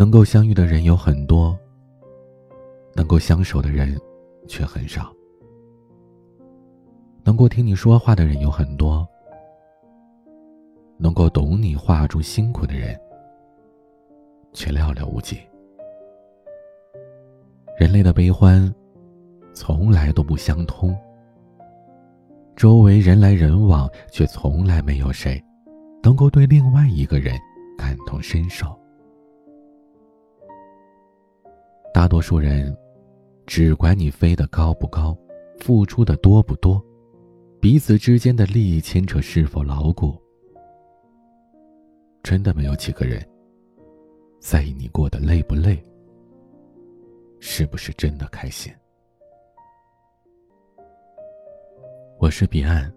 能够相遇的人有很多，能够相守的人却很少。能够听你说话的人有很多，能够懂你话中辛苦的人却寥寥无几。人类的悲欢，从来都不相通。周围人来人往，却从来没有谁，能够对另外一个人感同身受。大多数人，只管你飞得高不高，付出的多不多，彼此之间的利益牵扯是否牢固，真的没有几个人在意你过得累不累，是不是真的开心。我是彼岸，